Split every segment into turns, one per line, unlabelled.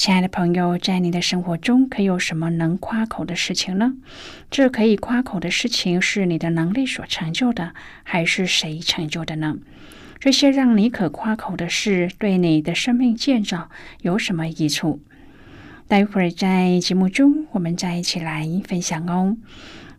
亲爱的朋友，在你的生活中，可有什么能夸口的事情呢？这可以夸口的事情是你的能力所成就的，还是谁成就的呢？这些让你可夸口的事，对你的生命建造有什么益处？待会儿在节目中，我们再一起来分享哦。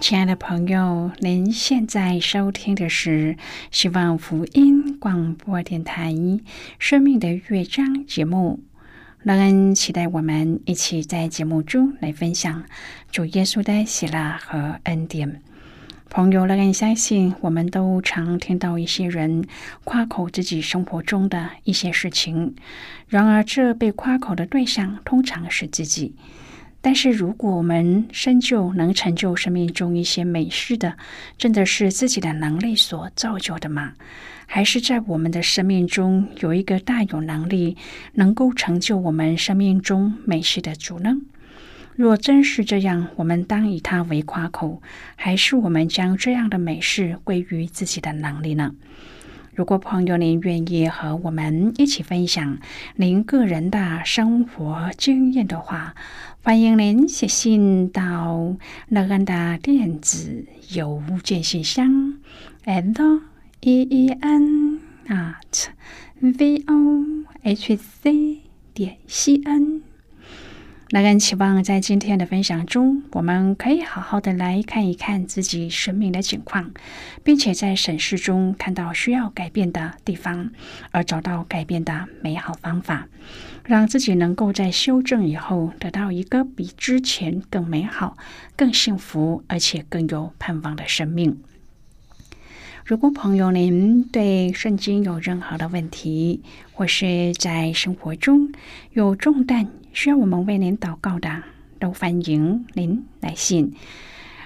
亲爱的朋友，您现在收听的是希望福音广播电台《生命的乐章》节目。乐恩期待我们一起在节目中来分享主耶稣的喜乐和恩典。朋友，乐恩相信，我们都常听到一些人夸口自己生活中的一些事情。然而，这被夸口的对象通常是自己。但是，如果我们深究能成就生命中一些美事的，真的是自己的能力所造就的吗？还是在我们的生命中有一个大有能力，能够成就我们生命中美事的主呢？若真是这样，我们当以它为夸口，还是我们将这样的美事归于自己的能力呢？如果朋友您愿意和我们一起分享您个人的生活经验的话，欢迎您写信到乐安的电子邮件信箱，l e e n at v o h c 点 c n。那更期望在今天的分享中，我们可以好好的来看一看自己生命的情况，并且在审视中看到需要改变的地方，而找到改变的美好方法，让自己能够在修正以后得到一个比之前更美好、更幸福，而且更有盼望的生命。如果朋友您对圣经有任何的问题，或是在生活中有重担需要我们为您祷告的，都欢迎您来信。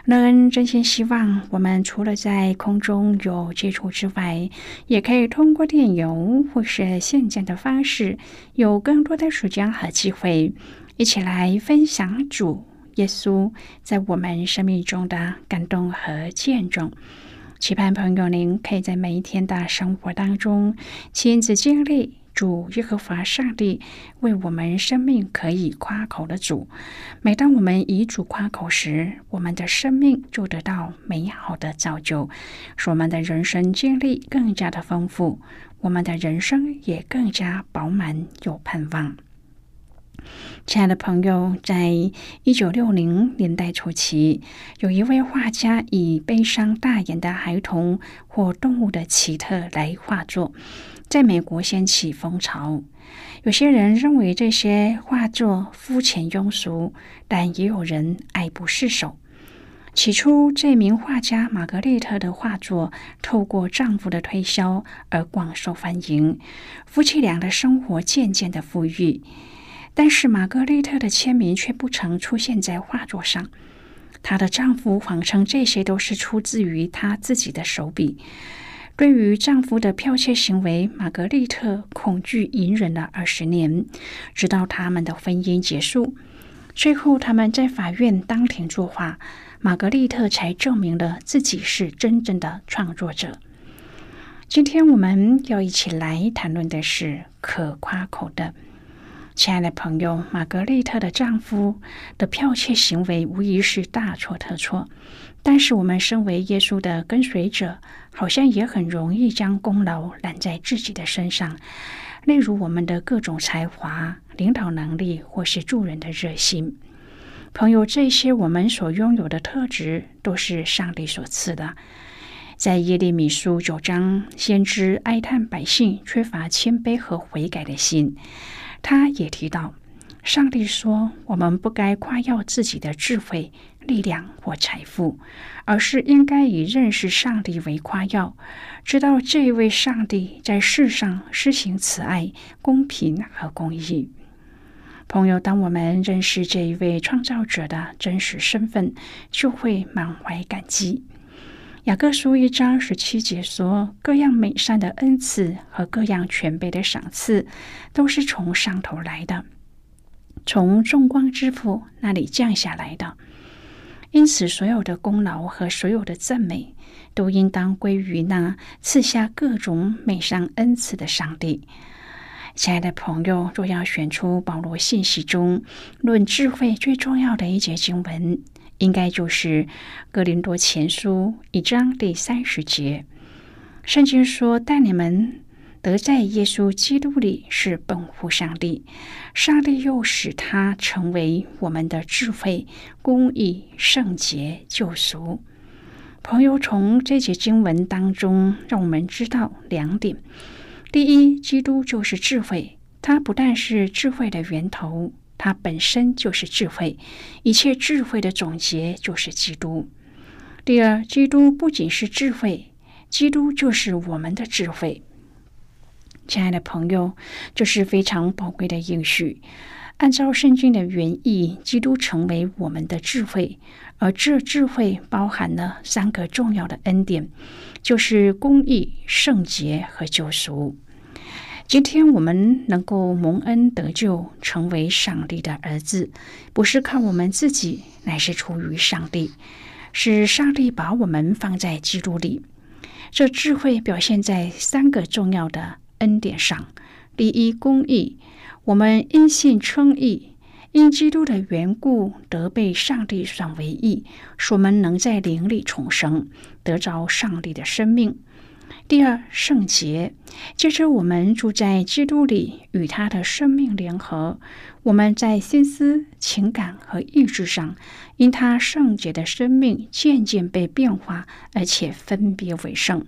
乐恩真心希望我们除了在空中有接触之外，也可以通过电邮或是现在的方式，有更多的时间和机会，一起来分享主耶稣在我们生命中的感动和见证。期盼朋友，您可以在每一天的生活当中亲自经历主耶和华上帝为我们生命可以夸口的主。每当我们以主夸口时，我们的生命就得到美好的造就，使我们的人生经历更加的丰富，我们的人生也更加饱满有盼望。亲爱的朋友，在一九六零年代初期，有一位画家以悲伤大眼的孩童或动物的奇特来画作，在美国掀起风潮。有些人认为这些画作肤浅庸俗，但也有人爱不释手。起初，这名画家玛格丽特的画作透过丈夫的推销而广受欢迎，夫妻俩的生活渐渐的富裕。但是玛格丽特的签名却不曾出现在画作上。她的丈夫谎称这些都是出自于她自己的手笔。对于丈夫的剽窃行为，玛格丽特恐惧隐忍了二十年，直到他们的婚姻结束。最后，他们在法院当庭作画，玛格丽特才证明了自己是真正的创作者。今天我们要一起来谈论的是可夸口的。亲爱的朋友，玛格丽特的丈夫的剽窃行为无疑是大错特错。但是，我们身为耶稣的跟随者，好像也很容易将功劳揽在自己的身上。例如，我们的各种才华、领导能力，或是助人的热心。朋友，这些我们所拥有的特质，都是上帝所赐的。在耶利米书九章，先知哀叹百姓缺乏谦卑和悔改的心。他也提到，上帝说：“我们不该夸耀自己的智慧、力量或财富，而是应该以认识上帝为夸耀，知道这一位上帝在世上施行慈爱、公平和公义。”朋友，当我们认识这一位创造者的真实身份，就会满怀感激。雅各书一章十七节说：“各样美善的恩赐和各样全备的赏赐，都是从上头来的，从众光之父那里降下来的。因此，所有的功劳和所有的赞美，都应当归于那赐下各种美善恩赐的上帝。”亲爱的朋友，若要选出保罗信息中论智慧最重要的一节经文，应该就是《格林多前书》一章第三十节。圣经说：“但你们得在耶稣基督里是本乎上帝，上帝又使他成为我们的智慧、公义、圣洁、救赎。”朋友，从这节经文当中，让我们知道两点：第一，基督就是智慧，它不但是智慧的源头。它本身就是智慧，一切智慧的总结就是基督。第二，基督不仅是智慧，基督就是我们的智慧。亲爱的朋友，这是非常宝贵的应许。按照圣经的原意，基督成为我们的智慧，而这智慧包含了三个重要的恩典，就是公义、圣洁和救赎。今天我们能够蒙恩得救，成为上帝的儿子，不是靠我们自己，乃是出于上帝。是上帝把我们放在基督里。这智慧表现在三个重要的恩典上：第一，公义。我们因信称义，因基督的缘故得被上帝算为义，使我们能在灵里重生，得着上帝的生命。第二，圣洁，接着我们住在基督里，与他的生命联合。我们在心思、情感和意志上，因他圣洁的生命渐渐被变化，而且分别为圣。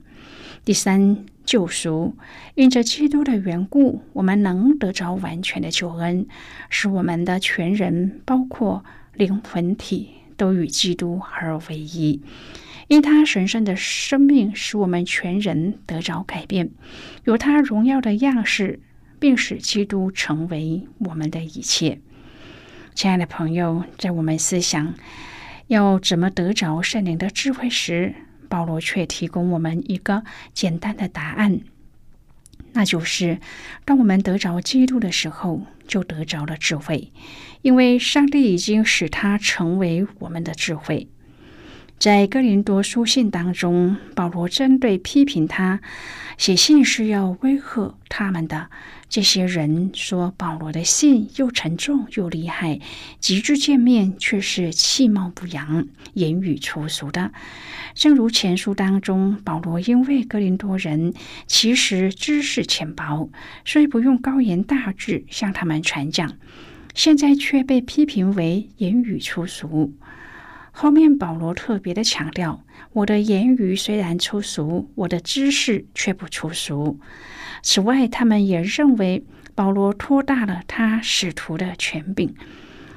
第三，救赎，因着基督的缘故，我们能得着完全的救恩，使我们的全人，包括灵魂体，都与基督合而为一。因他神圣的生命使我们全人得着改变，有他荣耀的样式，并使基督成为我们的一切。亲爱的朋友，在我们思想要怎么得着圣灵的智慧时，保罗却提供我们一个简单的答案，那就是：当我们得着基督的时候，就得着了智慧，因为上帝已经使他成为我们的智慧。在哥林多书信当中，保罗针对批评他写信是要威吓他们的这些人说，保罗的信又沉重又厉害，极致见面却是气貌不扬、言语粗俗的。正如前书当中，保罗因为哥林多人其实知识浅薄，所以不用高言大志向他们传讲，现在却被批评为言语粗俗。后面保罗特别的强调，我的言语虽然粗俗，我的知识却不粗俗。此外，他们也认为保罗托大了他使徒的权柄。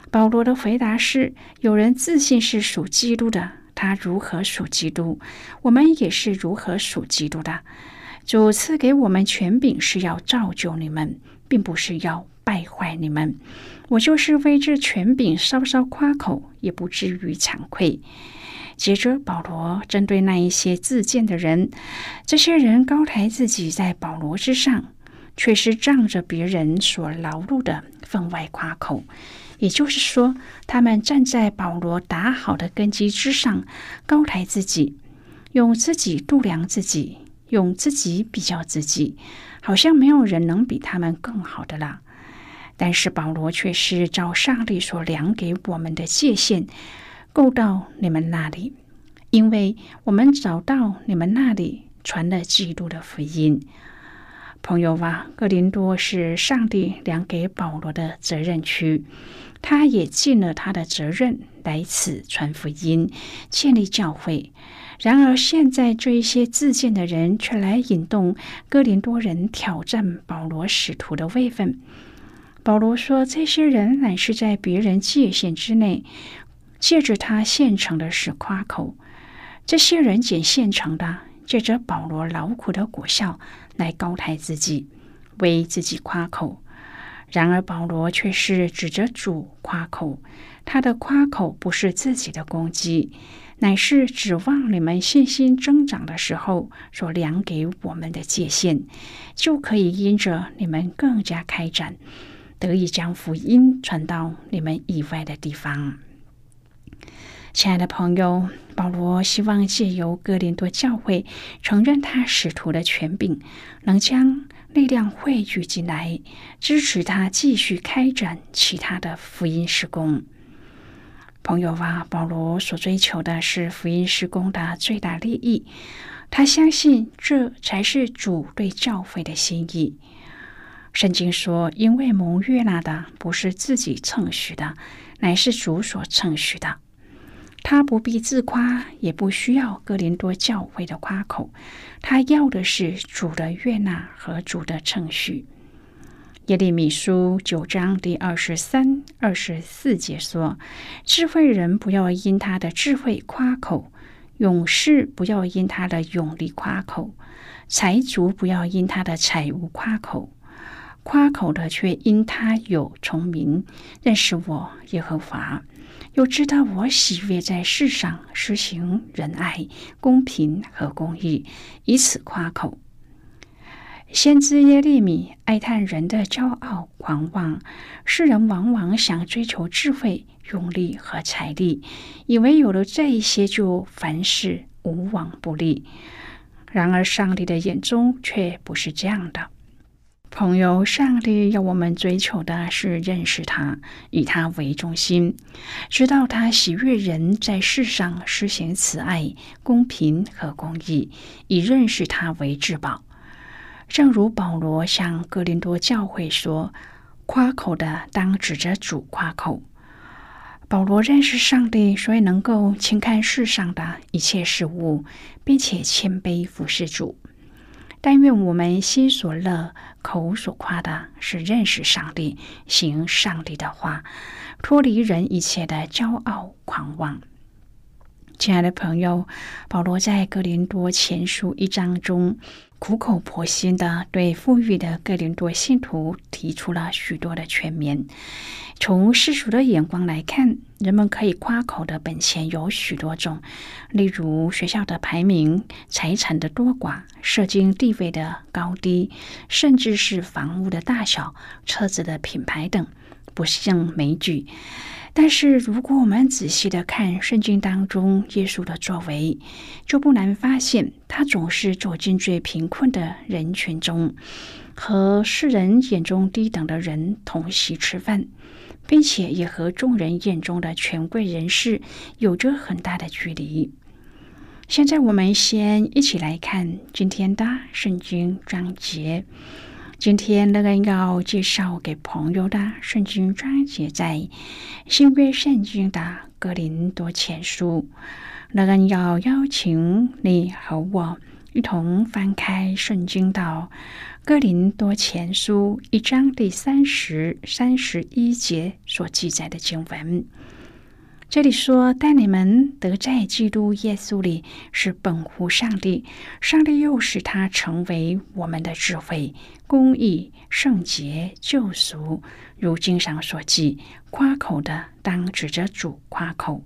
保罗的回答是：有人自信是属基督的，他如何属基督，我们也是如何属基督的。主赐给我们权柄是要造就你们，并不是要败坏你们。我就是为这权柄稍稍夸口，也不至于惭愧。接着，保罗针对那一些自荐的人，这些人高抬自己在保罗之上，却是仗着别人所劳碌的分外夸口。也就是说，他们站在保罗打好的根基之上，高抬自己，用自己度量自己，用自己比较自己，好像没有人能比他们更好的了。但是保罗却是照上帝所量给我们的界限，够到你们那里，因为我们找到你们那里传了基督的福音。朋友啊，哥林多是上帝量给保罗的责任区，他也尽了他的责任来此传福音，建立教会。然而现在这一些自荐的人却来引动哥林多人挑战保罗使徒的位分。保罗说：“这些人乃是在别人界限之内，借着他现成的事夸口。这些人捡现成的，借着保罗劳苦的果效来高抬自己，为自己夸口。然而保罗却是指着主夸口，他的夸口不是自己的攻击，乃是指望你们信心增长的时候所量给我们的界限，就可以因着你们更加开展。”得以将福音传到你们以外的地方。亲爱的朋友，保罗希望借由哥林多教会承认他使徒的权柄，能将力量汇聚进来，支持他继续开展其他的福音施工。朋友啊，保罗所追求的是福音施工的最大利益，他相信这才是主对教会的心意。圣经说：“因为蒙悦纳的不是自己称许的，乃是主所称许的。他不必自夸，也不需要哥林多教会的夸口。他要的是主的悦纳和主的称许。”耶利米书九章第二十三、二十四节说：“智慧人不要因他的智慧夸口，勇士不要因他的勇力夸口，财主不要因他的财物夸口。”夸口的却因他有聪明，认识我耶和华，又知道我喜悦在世上实行仁爱、公平和公义，以此夸口。先知耶利米哀叹人的骄傲狂妄，世人往往想追求智慧、用力和财力，以为有了这一些就凡事无往不利。然而，上帝的眼中却不是这样的。朋友，上帝要我们追求的是认识他，以他为中心，知道他喜悦人在世上施行慈爱、公平和公义，以认识他为至宝。正如保罗向哥林多教会说：“夸口的当指着主夸口。”保罗认识上帝，所以能够轻看世上的一切事物，并且谦卑服侍主。但愿我们心所乐、口所夸的是认识上帝、行上帝的话，脱离人一切的骄傲狂妄。亲爱的朋友，保罗在哥林多前书一章中。苦口婆心的对富裕的哥林多信徒提出了许多的劝勉。从世俗的眼光来看，人们可以夸口的本钱有许多种，例如学校的排名、财产的多寡、社经地位的高低，甚至是房屋的大小、车子的品牌等，不胜枚举。但是，如果我们仔细的看圣经当中耶稣的作为，就不难发现，他总是走进最贫困的人群中，和世人眼中低等的人同席吃饭，并且也和众人眼中的权贵人士有着很大的距离。现在，我们先一起来看今天的圣经章节。今天那个要介绍给朋友的圣经章节在新约圣经的格林多前书。那个要邀请你和我一同翻开圣经到哥林多前书一章第三十三十一节所记载的经文。这里说：“但你们得在基督耶稣里是本乎上帝，上帝又使他成为我们的智慧、公义、圣洁、救赎。如经上所记，夸口的当指着主夸口。”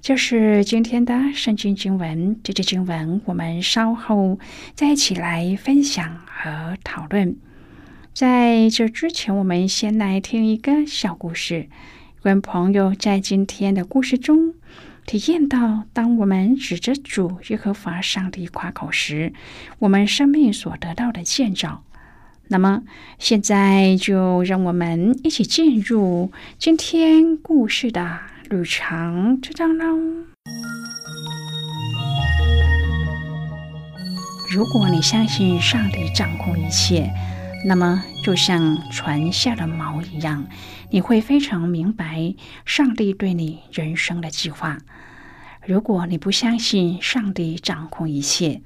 这是今天的圣经经文。这节经文我们稍后再一起来分享和讨论。在这之前，我们先来听一个小故事。跟朋友在今天的故事中体验到，当我们指着主耶和华上帝夸口时，我们生命所得到的建造。那么，现在就让我们一起进入今天故事的旅程之中喽。如果你相信上帝掌控一切，那么，就像船下的锚一样，你会非常明白上帝对你人生的计划。如果你不相信上帝掌控一切，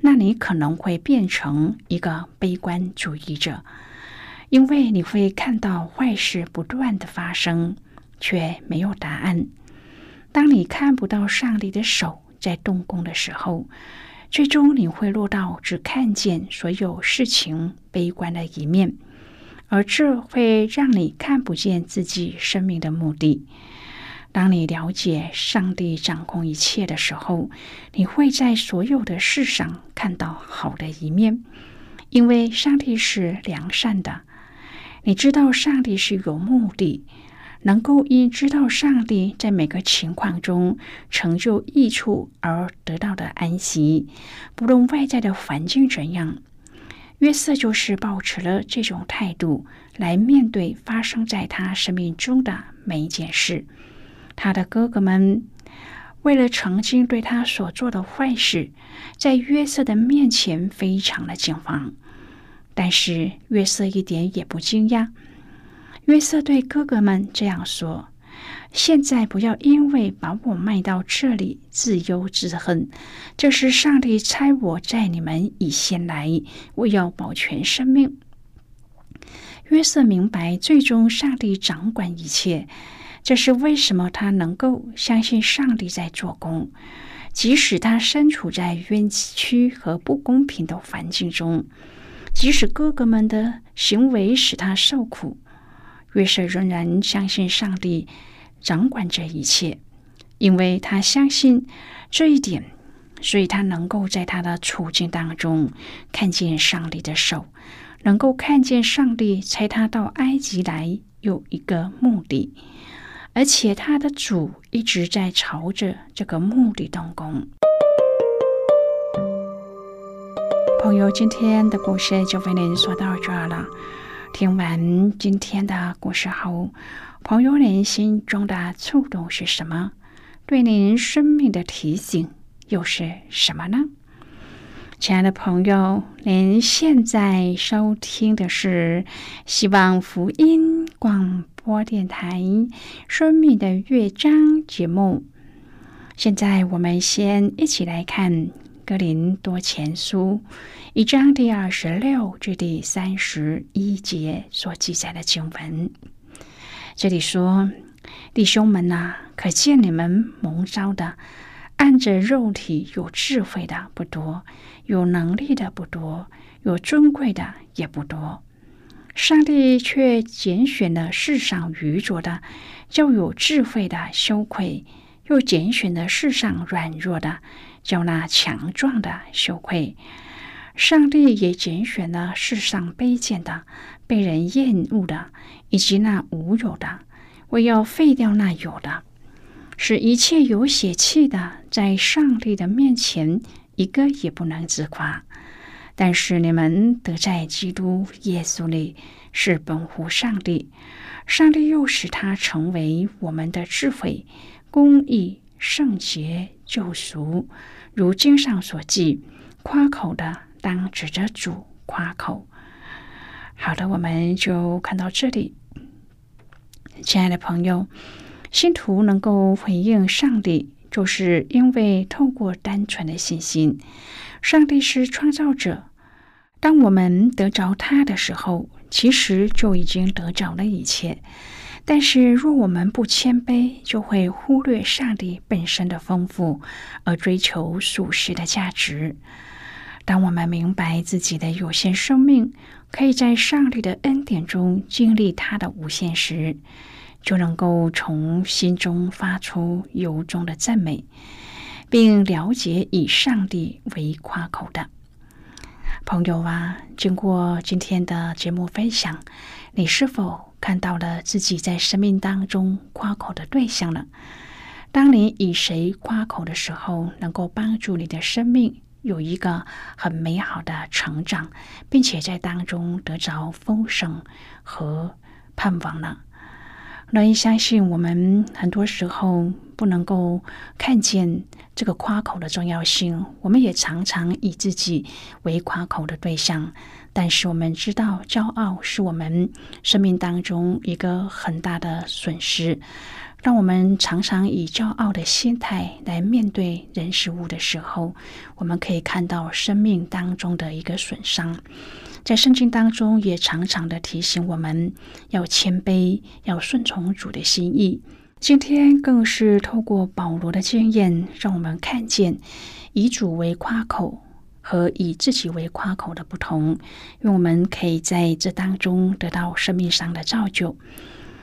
那你可能会变成一个悲观主义者，因为你会看到坏事不断的发生，却没有答案。当你看不到上帝的手在动工的时候，最终你会落到只看见所有事情悲观的一面，而这会让你看不见自己生命的目的。当你了解上帝掌控一切的时候，你会在所有的事上看到好的一面，因为上帝是良善的。你知道上帝是有目的。能够因知道上帝在每个情况中成就益处而得到的安息，不论外在的环境怎样，约瑟就是保持了这种态度来面对发生在他生命中的每一件事。他的哥哥们为了曾经对他所做的坏事，在约瑟的面前非常的惊慌，但是约瑟一点也不惊讶。约瑟对哥哥们这样说：“现在不要因为把我卖到这里自忧自恨，这是上帝差我在你们以先来，我要保全生命。”约瑟明白，最终上帝掌管一切，这是为什么他能够相信上帝在做工，即使他身处在冤屈和不公平的环境中，即使哥哥们的行为使他受苦。约瑟仍然相信上帝掌管这一切，因为他相信这一点，所以他能够在他的处境当中看见上帝的手，能够看见上帝差他到埃及来有一个目的，而且他的主一直在朝着这个目的动工。朋友，今天的故事就为您说到这儿了。听完今天的故事后，朋友您心中的触动是什么？对您生命的提醒又是什么呢？亲爱的朋友，您现在收听的是希望福音广播电台《生命的乐章》节目。现在，我们先一起来看《格林多前书》一章第二十六至第三十一节所记载的经文。这里说。弟兄们呐，可见你们蒙召的，按着肉体有智慧的不多，有能力的不多，有尊贵的也不多。上帝却拣选了世上愚拙的，叫有智慧的羞愧；又拣选了世上软弱的，叫那强壮的羞愧。上帝也拣选了世上卑贱的、被人厌恶的，以及那无有的。我要废掉那有的，使一切有血气的，在上帝的面前一个也不能自夸。但是你们得在基督耶稣里是本乎上帝，上帝又使他成为我们的智慧、公义、圣洁、救赎。如经上所记，夸口的当指着主夸口。好的，我们就看到这里。亲爱的朋友，信徒能够回应上帝，就是因为透过单纯的信心。上帝是创造者，当我们得着他的时候，其实就已经得着了一切。但是，若我们不谦卑，就会忽略上帝本身的丰富，而追求属实的价值。当我们明白自己的有限生命，可以在上帝的恩典中经历他的无限时，就能够从心中发出由衷的赞美，并了解以上帝为夸口的朋友啊。经过今天的节目分享，你是否看到了自己在生命当中夸口的对象呢？当你以谁夸口的时候，能够帮助你的生命有一个很美好的成长，并且在当中得着丰盛和盼望呢？乐意相信，我们很多时候不能够看见这个夸口的重要性。我们也常常以自己为夸口的对象，但是我们知道，骄傲是我们生命当中一个很大的损失。当我们常常以骄傲的心态来面对人事物的时候，我们可以看到生命当中的一个损伤。在圣经当中，也常常的提醒我们要谦卑，要顺从主的心意。今天更是透过保罗的经验，让我们看见以主为夸口和以自己为夸口的不同，因为我们可以在这当中得到生命上的造就。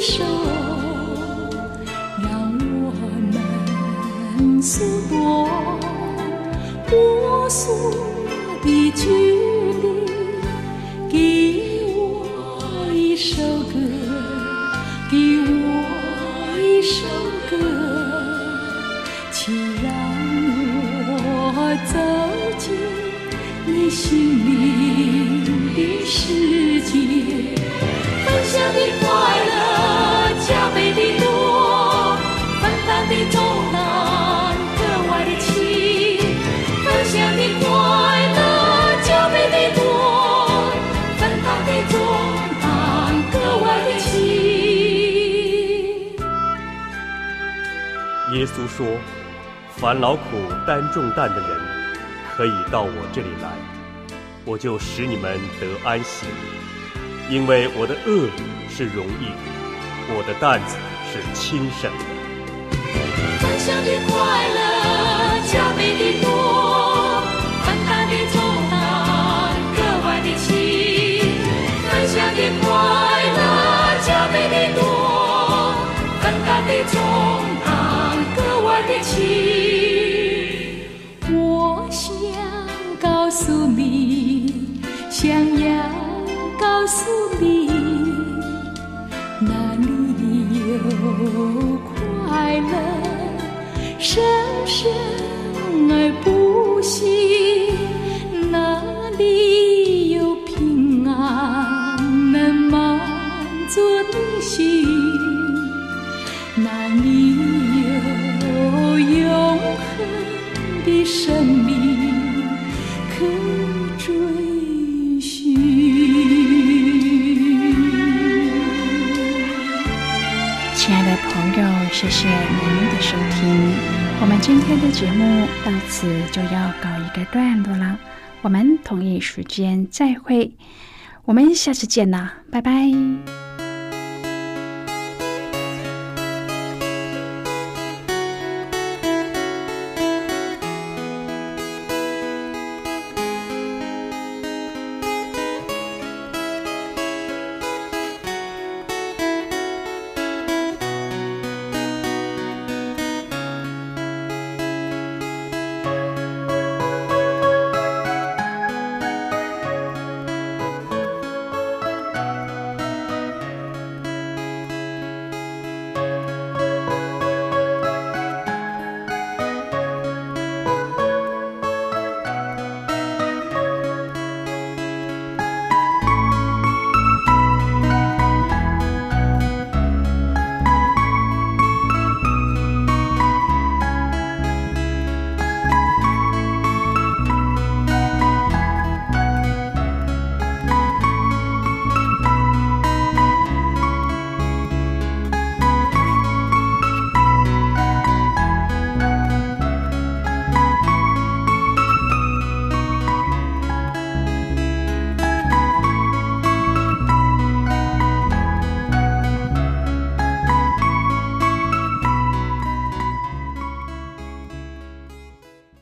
手，
让我们缩短摸索的距离。给我一首歌，给我一首歌，请让我走进你心灵的世。
稣说：“凡劳苦担重担的人，可以到我这里来，我就使你们得安息。因为我的恶是容易的，我的担子是轻省的。”
分享的快乐加倍的多，分担的重担格外的轻。分享的快乐加倍的多，分担的重的轻。我想告诉你，想要告诉你。生命可追寻。
亲爱的朋友，谢谢您的收听。我们今天的节目到此就要告一个段落了，我们同一时间再会，我们下次见啦，拜拜。